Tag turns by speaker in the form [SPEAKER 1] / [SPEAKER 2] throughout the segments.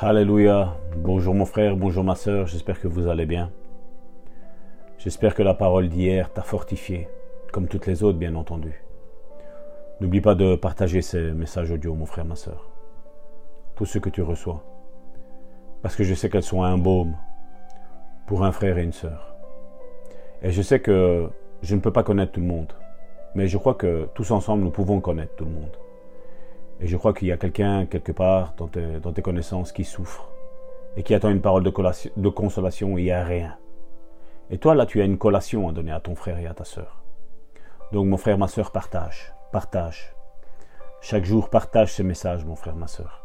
[SPEAKER 1] Alléluia. Bonjour mon frère, bonjour ma soeur, j'espère que vous allez bien. J'espère que la parole d'hier t'a fortifié, comme toutes les autres bien entendu. N'oublie pas de partager ces messages audio mon frère, ma soeur. Tout ce que tu reçois. Parce que je sais qu'elles sont un baume pour un frère et une sœur. Et je sais que je ne peux pas connaître tout le monde, mais je crois que tous ensemble nous pouvons connaître tout le monde. Et je crois qu'il y a quelqu'un quelque part dans tes, connaissances qui souffre et qui attend une parole de, consolation et il n'y a rien. Et toi, là, tu as une collation à donner à ton frère et à ta sœur. Donc, mon frère, ma sœur, partage, partage. Chaque jour, partage ces messages, mon frère, ma sœur.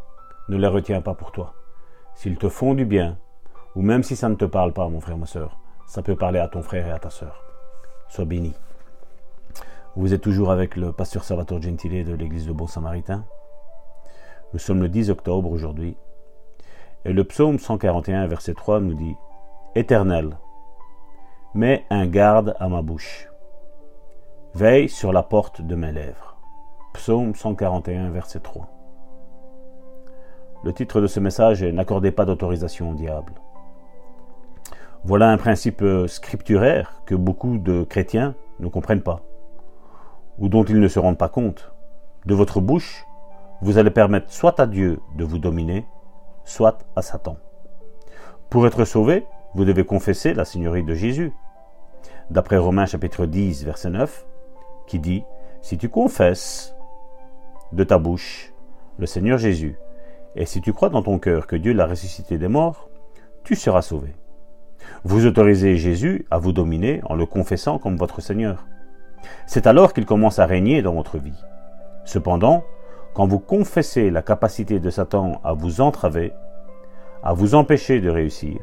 [SPEAKER 1] Ne les retiens pas pour toi. S'ils te font du bien, ou même si ça ne te parle pas, mon frère, ma sœur, ça peut parler à ton frère et à ta sœur. Sois béni. Vous êtes toujours avec le pasteur Salvatore Gentile de l'église de Bon Samaritain. Nous sommes le 10 octobre aujourd'hui. Et le psaume 141, verset 3 nous dit Éternel, mets un garde à ma bouche. Veille sur la porte de mes lèvres. Psaume 141, verset 3. Le titre de ce message est N'accordez pas d'autorisation au diable. Voilà un principe scripturaire que beaucoup de chrétiens ne comprennent pas, ou dont ils ne se rendent pas compte. De votre bouche vous allez permettre soit à Dieu de vous dominer, soit à Satan. Pour être sauvé, vous devez confesser la Seigneurie de Jésus. D'après Romains chapitre 10, verset 9, qui dit, Si tu confesses de ta bouche le Seigneur Jésus, et si tu crois dans ton cœur que Dieu l'a ressuscité des morts, tu seras sauvé. Vous autorisez Jésus à vous dominer en le confessant comme votre Seigneur. C'est alors qu'il commence à régner dans votre vie. Cependant, quand vous confessez la capacité de Satan à vous entraver, à vous empêcher de réussir,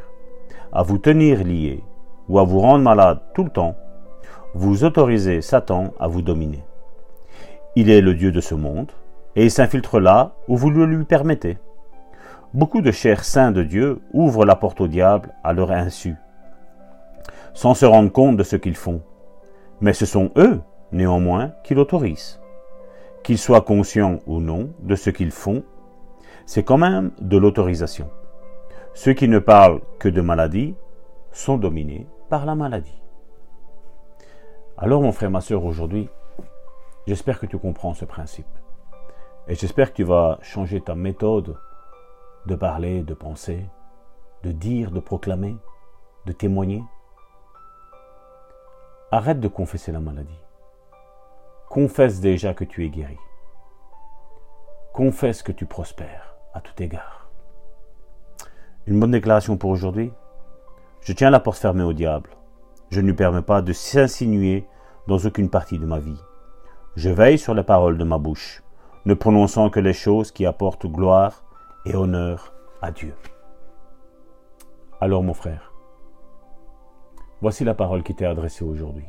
[SPEAKER 1] à vous tenir lié ou à vous rendre malade tout le temps, vous autorisez Satan à vous dominer. Il est le Dieu de ce monde et il s'infiltre là où vous le lui permettez. Beaucoup de chers saints de Dieu ouvrent la porte au diable à leur insu, sans se rendre compte de ce qu'ils font. Mais ce sont eux, néanmoins, qui l'autorisent qu'ils soient conscients ou non de ce qu'ils font, c'est quand même de l'autorisation. Ceux qui ne parlent que de maladie sont dominés par la maladie. Alors mon frère, ma soeur, aujourd'hui, j'espère que tu comprends ce principe. Et j'espère que tu vas changer ta méthode de parler, de penser, de dire, de proclamer, de témoigner. Arrête de confesser la maladie. Confesse déjà que tu es guéri. Confesse que tu prospères à tout égard. Une bonne déclaration pour aujourd'hui. Je tiens la porte fermée au diable. Je ne lui permets pas de s'insinuer dans aucune partie de ma vie. Je veille sur les paroles de ma bouche, ne prononçant que les choses qui apportent gloire et honneur à Dieu. Alors mon frère, voici la parole qui t'est adressée aujourd'hui.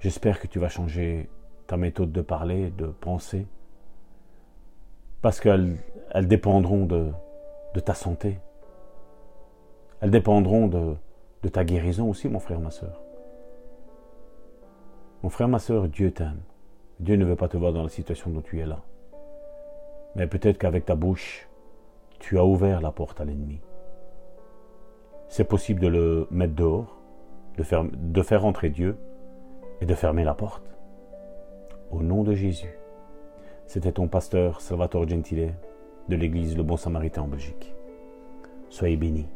[SPEAKER 1] J'espère que tu vas changer ta méthode de parler, de penser, parce qu'elles dépendront de, ta santé. Elles dépendront de, ta guérison aussi, mon frère, ma soeur. Mon frère, ma soeur, Dieu t'aime. Dieu ne veut pas te voir dans la situation dont tu es là. Mais peut-être qu'avec ta bouche, tu as ouvert la porte à l'ennemi. C'est possible de le mettre dehors, de faire, de faire entrer Dieu, et de fermer la porte. Au nom de Jésus. C'était ton pasteur Salvatore Gentile de l'église Le Bon Samaritain en Belgique. Soyez bénis.